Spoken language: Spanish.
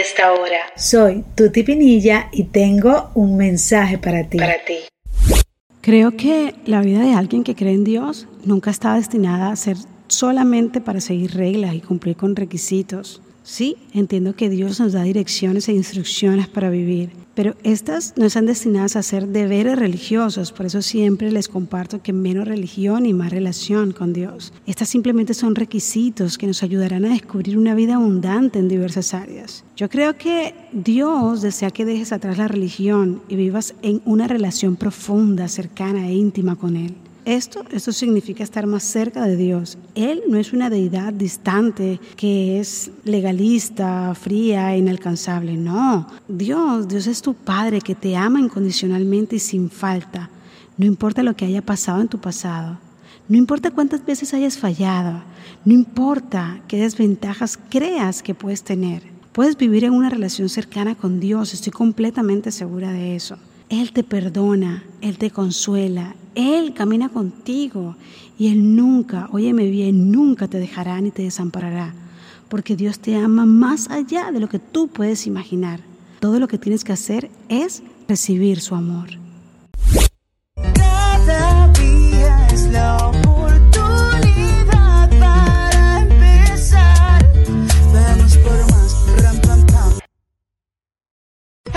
Esta hora. Soy Tuti Pinilla y tengo un mensaje para ti. Para ti. Creo que la vida de alguien que cree en Dios nunca está destinada a ser solamente para seguir reglas y cumplir con requisitos. Sí, entiendo que Dios nos da direcciones e instrucciones para vivir, pero estas no están destinadas a ser deberes religiosos, por eso siempre les comparto que menos religión y más relación con Dios. Estas simplemente son requisitos que nos ayudarán a descubrir una vida abundante en diversas áreas. Yo creo que Dios desea que dejes atrás la religión y vivas en una relación profunda, cercana e íntima con Él. Esto, esto significa estar más cerca de Dios. Él no es una deidad distante que es legalista, fría, inalcanzable. No, Dios, Dios es tu Padre que te ama incondicionalmente y sin falta. No importa lo que haya pasado en tu pasado. No importa cuántas veces hayas fallado. No importa qué desventajas creas que puedes tener. Puedes vivir en una relación cercana con Dios. Estoy completamente segura de eso. Él te perdona, Él te consuela, Él camina contigo y Él nunca, óyeme bien, nunca te dejará ni te desamparará, porque Dios te ama más allá de lo que tú puedes imaginar. Todo lo que tienes que hacer es recibir su amor.